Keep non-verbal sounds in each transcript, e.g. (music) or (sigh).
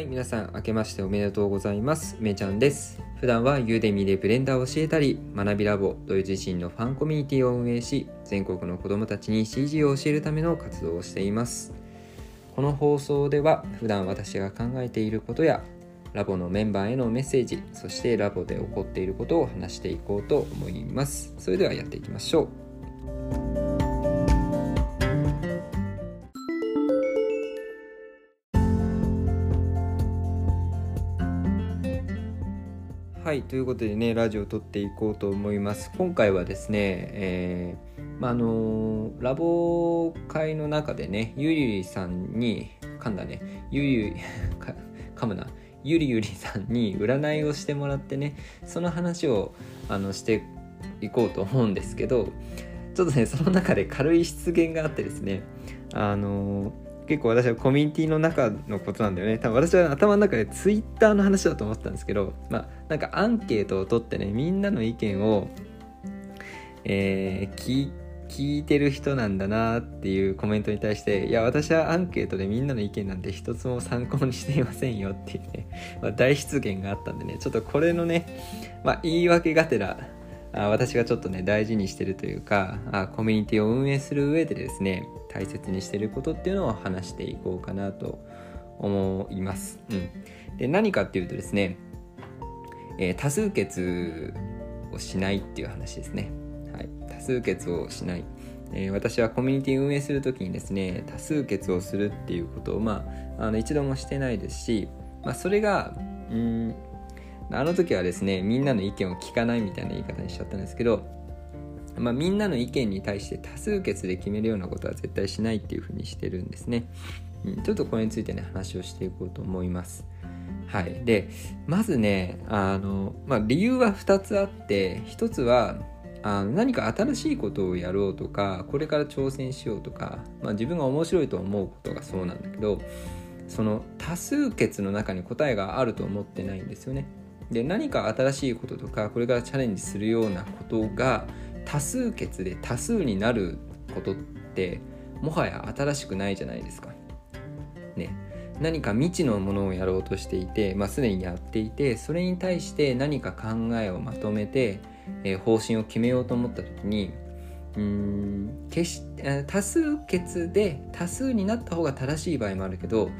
はい、皆さん、明けましておめでとうございます。めちゃんです。普段はユーデミでブレンダーを教えたり、学びラボという自身のファンコミュニティを運営し、全国の子どもたちに CG を教えるための活動をしています。この放送では、普段私が考えていることや、ラボのメンバーへのメッセージ、そしてラボで起こっていることを話していこうと思います。それではやっていきましょう。はいということでねラジオを撮っていこうと思います。今回はですね、えーまあのラボ会の中でねゆりゆりさんに噛んだね。ゆりゆり (laughs) か噛むな。ゆりゆりさんに占いをしてもらってねその話をあのしていこうと思うんですけどちょっとねその中で軽い失言があってですねあの結構私はコミュニティの中のことなんだよね。多分私は頭の中でツイッターの話だと思ったんですけどまあなんかアンケートを取ってねみんなの意見を、えー、聞聞いてる人なんだなっていうコメントに対していや私はアンケートでみんなの意見なんて一つも参考にしていませんよっていうね、まあ、大失言があったんでねちょっとこれのね、まあ、言い訳がてらあ私がちょっとね大事にしてるというかあコミュニティを運営する上でですね大切にしてることっていうのを話していこうかなと思います。うん、で何かっていうとですね、えー、多数決をしないっていう話ですね。はい、多数決をしない。えー、私はコミュニティ運営する時にですね多数決をするっていうことを、まあ、あの一度もしてないですし、まあ、それがうんあの時はですねみんなの意見を聞かないみたいな言い方にしちゃったんですけど、まあ、みんなの意見に対して多数決で決めるようなことは絶対しないっていうふうにしてるんですね、うん、ちょっとこれについてね話をしていこうと思います。はい。でまずねあの、まあ、理由は2つあって1つはあの何か新しいことをやろうとかこれから挑戦しようとか、まあ、自分が面白いと思うことがそうなんだけどその多数決の中に答えがあると思ってないんですよね。で何か新しいこととかこれからチャレンジするようなことが多数決で多数になることってもはや新しくないじゃないですか。ね、何か未知のものをやろうとしていて、まあ、すでにやっていてそれに対して何か考えをまとめて、えー、方針を決めようと思った時にうん決し多数決で多数になった方が正しい場合もあるけど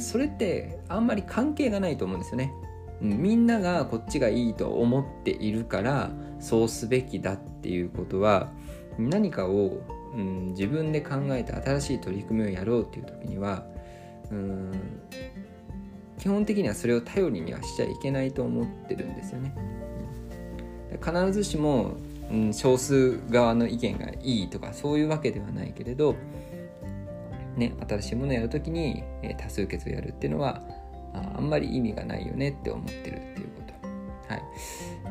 それってあんまり関係がないと思うんですよね。みんながこっちがいいと思っているからそうすべきだっていうことは何かを、うん、自分で考えて新しい取り組みをやろうっていう時にはうん基本的にはそれを頼りにはしちゃいけないと思ってるんですよね。必ずしも、うん、少数側の意見がいいとかそういうわけではないけれど、ね、新しいものをやる時に、え、多数決をやるっていうのはあんまり意味がないよねって思ってるっていうこと。はい、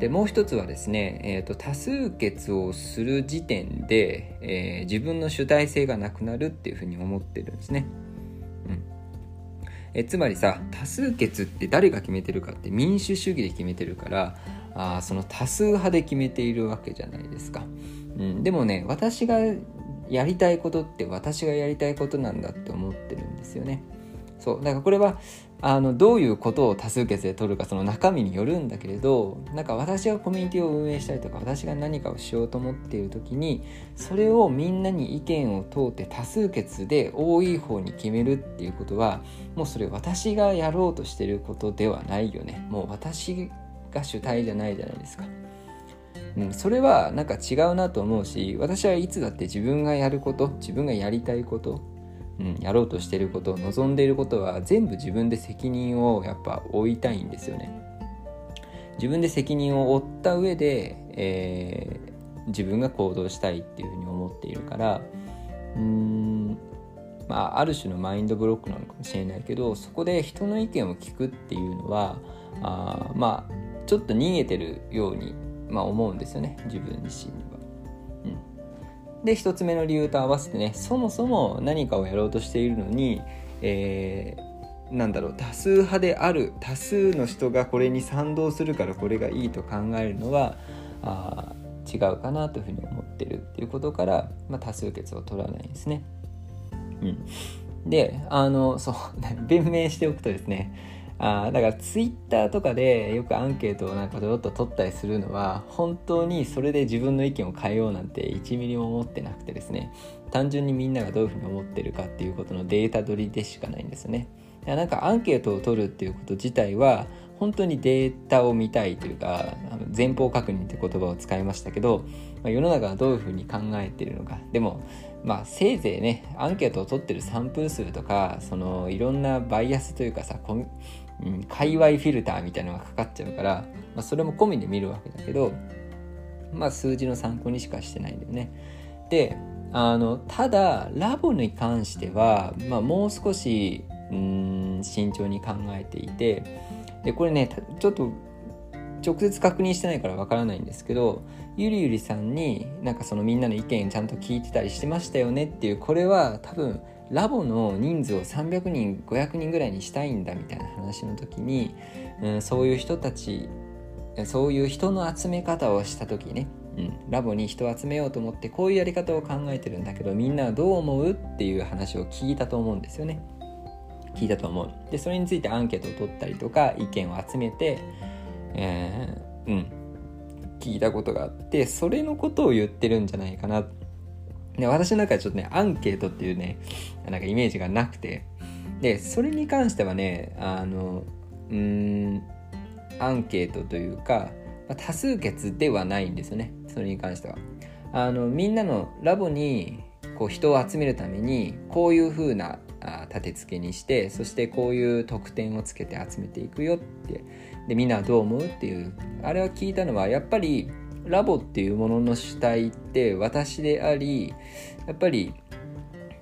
でもう一つはですね、えーと、多数決をする時点で、えー、自分の主体性がなくなるっていうふうに思ってるんですね。うんえつまりさ多数決って誰が決めてるかって民主主義で決めてるからあその多数派で決めているわけじゃないですか。うん、でもね私がやりたいことって私がやりたいことなんだって思ってるんですよね。そうだからこれはあのどういうことを多数決で取るかその中身によるんだけれどなんか私がコミュニティを運営したりとか私が何かをしようと思っている時にそれをみんなに意見を通って多数決で多い方に決めるっていうことはもうそれ私がやろうとしてることではないよねもう私が主体じゃないじゃないですか。うん、それはなんか違うなと思うし私はいつだって自分がやること自分がやりたいことうん、やろうとしていること望んでいることは全部自分で責任をやっぱ負いたいんですよね。自分で責任を負った上で、えー、自分が行動したいっていうふうに思っているからうーんまあある種のマインドブロックなのかもしれないけどそこで人の意見を聞くっていうのはあまあちょっと逃げてるように、まあ、思うんですよね自分自身には。で1つ目の理由と合わせてねそもそも何かをやろうとしているのに、えー、なんだろう多数派である多数の人がこれに賛同するからこれがいいと考えるのはあ違うかなというふうに思ってるっていうことから、まあ、多数決を取らないんですね。うん、であのそう弁明しておくとですねあだからツイッターとかでよくアンケートをなんかちょっと取ったりするのは本当にそれで自分の意見を変えようなんて1ミリも思ってなくてですね単純にみんながどういうふうに思ってるかっていうことのデータ取りでしかないんですよね。なんかアンケートを取るっていうこと自体は本当にデータを見たいというか前方確認って言葉を使いましたけど、まあ、世の中はどういうふうに考えてるのかでもまあせいぜいねアンケートを取ってるサンプル数とかそのいろんなバイアスというかさうん、界隈フィルターみたいなのがかかっちゃうから、まあ、それも込みで見るわけだけど、まあ、数字の参考にしかしてないんだよね。であのただラボに関しては、まあ、もう少しうん慎重に考えていてでこれねちょっと直接確認してないからわからないんですけどゆりゆりさんになんかそのみんなの意見ちゃんと聞いてたりしてましたよねっていうこれは多分ラボの人数を300人500人ぐらいにしたいんだみたいな話の時に、うん、そういう人たちそういう人の集め方をした時ね、うん、ラボに人を集めようと思ってこういうやり方を考えてるんだけどみんなはどう思うっていう話を聞いたと思うんですよね。聞いたと思う。でそれについてアンケートを取ったりとか意見を集めて、えー、うん聞いたことがあってそれのことを言ってるんじゃないかな。で私の中でちょっとねアンケートっていうねなんかイメージがなくて。でそれに関してはねあのうんアンケートというかま多数決ではないんですよね。それに関しては。あのみんなのラボにこう人を集めるためにこういう風な立て付けにしてそしてこういう特典をつけて集めていくよって。でみんなはどう思うっていう。あれは聞いたのはやっぱりラボっていうものの主体って私でありやっぱり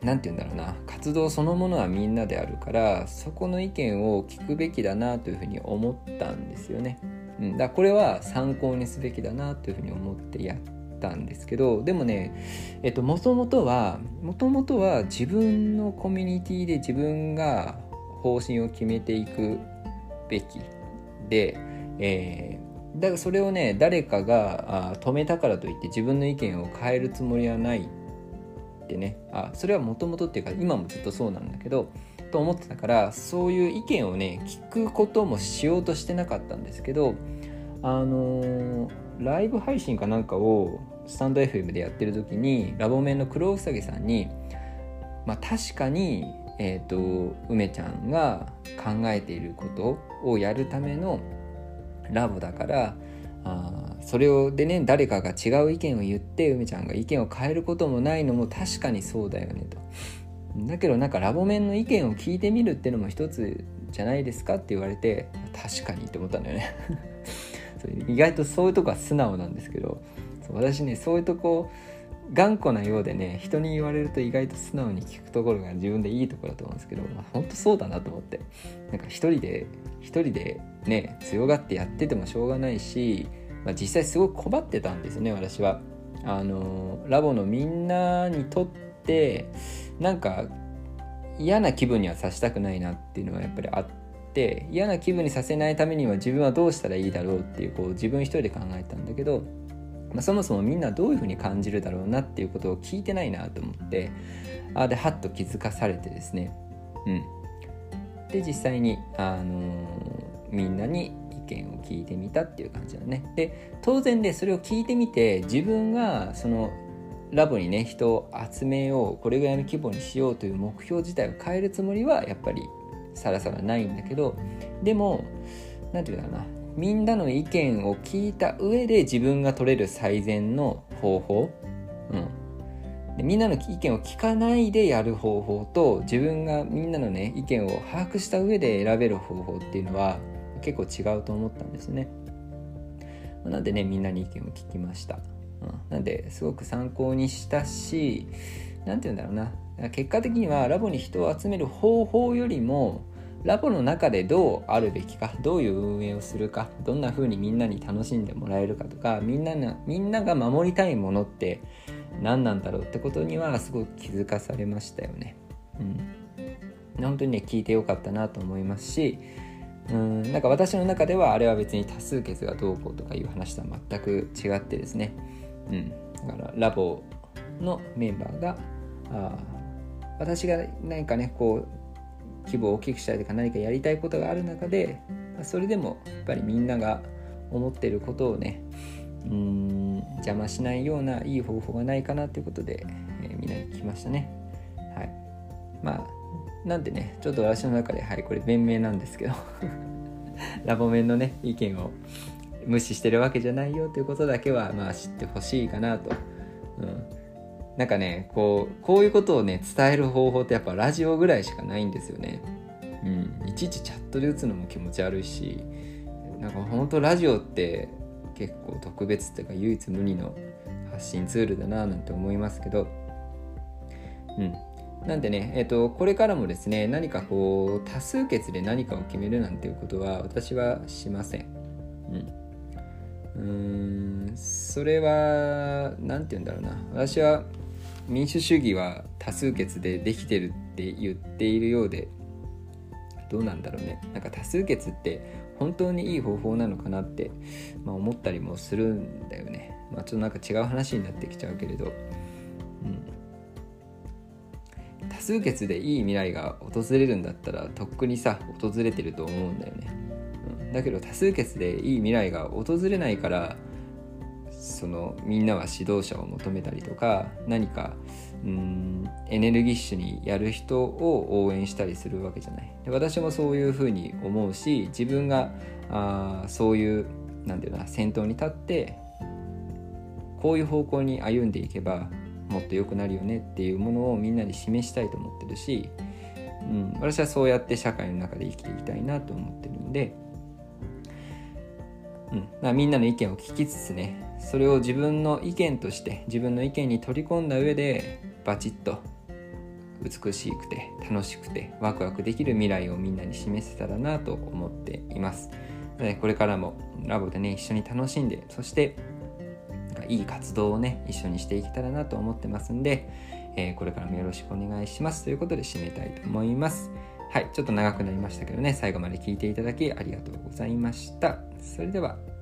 何て言うんだろうな活動そのものはみんなであるからそこの意見を聞くべきだなというふうに思ったんですよね。うん、だこれは参考にすべきだなというふうに思ってやったんですけどでもねえっともともとはもともとは自分のコミュニティで自分が方針を決めていくべきで、えだからそれをね誰かがあ止めたからといって自分の意見を変えるつもりはないってね。あそれはもともとっていうか今もずっとそうなんだけどと思ってたからそういう意見をね聞くこともしようとしてなかったんですけどあのー、ライブ配信かなんかをスタンド FM でやってる時にラボメンの黒うさぎさんにまあ確かにえっ、ー、と梅ちゃんが考えていることをやるためのラボだからあそれをでね誰かが違う意見を言って梅ちゃんが意見を変えることもないのも確かにそうだよねと。だけどなんかラボ面の意見を聞いてみるっていうのも一つじゃないですかって言われて確かにって思ったんだよね (laughs) 意外とそういうとこは素直なんですけど私ねそういうとこ頑固なようでね人に言われると意外と素直に聞くところが自分でいいところだと思うんですけど、まあ、本当そうだなと思ってなんか一人で一人でね強がってやっててもしょうがないし、まあ、実際すごく困ってたんですよね私は。あのラボのみんなにとってなんか嫌な気分にはさせたくないなっていうのはやっぱりあって嫌な気分にさせないためには自分はどうしたらいいだろうっていうこう自分一人で考えたんだけどまあ、そもそもみんなどういうふうに感じるだろうなっていうことを聞いてないなと思ってあでハッと気づかされてですね。うん。で実際に、あのー、みんなに意見を聞いてみたっていう感じだね。で当然でそれを聞いてみて自分がそのラボにね人を集めようこれぐらいの規模にしようという目標自体を変えるつもりはやっぱりさらさらないんだけどでも何て言うかな。みんなの意見を聞いた上で自分が取れる最善の方法、うん、でみんなの意見を聞かないでやる方法と自分がみんなのね意見を把握した上で選べる方法っていうのは結構違うと思ったんですね。なんでねみんなに意見を聞きました。うん、なんですごく参考にしたし何て言うんだろうな結果的にはラボに人を集める方法よりもラボの中でどうあるべきかどういう運営をするかどんな風にみんなに楽しんでもらえるかとかみんなのみんなが守りたいものって何なんだろうってことにはすごく気づかされましたよね。うん、本当にね聞いてよかったなと思いますしうんなんか私の中ではあれは別に多数決がどうこうとかいう話とは全く違ってですね、うん、だからラボのメンバーがあ私が何かねこう規模を大きくしたいとか何かやりたいことがある中でそれでもやっぱりみんなが思ってることをねうん邪魔しないようないい方法がないかなということで、えー、みんなに聞きましたね。はい、まあなんでねちょっと私の中ではいこれ弁明なんですけど (laughs) ラボメンのね意見を無視してるわけじゃないよということだけはまあ知ってほしいかなと。うんなんかねこうこういうことをね伝える方法ってやっぱラジオぐらいしかないんですよね。うん、いちいちチャットで打つのも気持ち悪いしなんかほんとラジオって結構特別っていうか唯一無二の発信ツールだななんて思いますけど。うん。なんでね、えーと、これからもですね何かこう多数決で何かを決めるなんていうことは私はしません。うん、うんそれは何て言うんだろうな。私は民主主義は多数決でできてるって言っているようでどうなんだろうねなんか多数決って本当にいい方法なのかなって、まあ、思ったりもするんだよね。まあ、ちょっとなんか違う話になってきちゃうけれど、うん、多数決でいい未来が訪れるんだったらとっくにさ訪れてると思うんだよね。うん、だけど多数決でいい未来が訪れないからそのみんなは指導者を求めたりとか何かうんエネルギッシュにやる人を応援したりするわけじゃない。で私もそういうふうに思うし自分があそういうなんていうな先頭に立ってこういう方向に歩んでいけばもっと良くなるよねっていうものをみんなに示したいと思ってるし、うん、私はそうやって社会の中で生きていきたいなと思ってるんで、うん、みんなの意見を聞きつつねそれを自分の意見として自分の意見に取り込んだ上でバチッと美しくて楽しくてワクワクできる未来をみんなに示せたらなと思っています。これからもラボでね一緒に楽しんでそしていい活動をね一緒にしていけたらなと思ってますんで、えー、これからもよろしくお願いしますということで締めたいと思います。はい、ちょっと長くなりましたけどね、最後まで聞いていただきありがとうございました。それでは。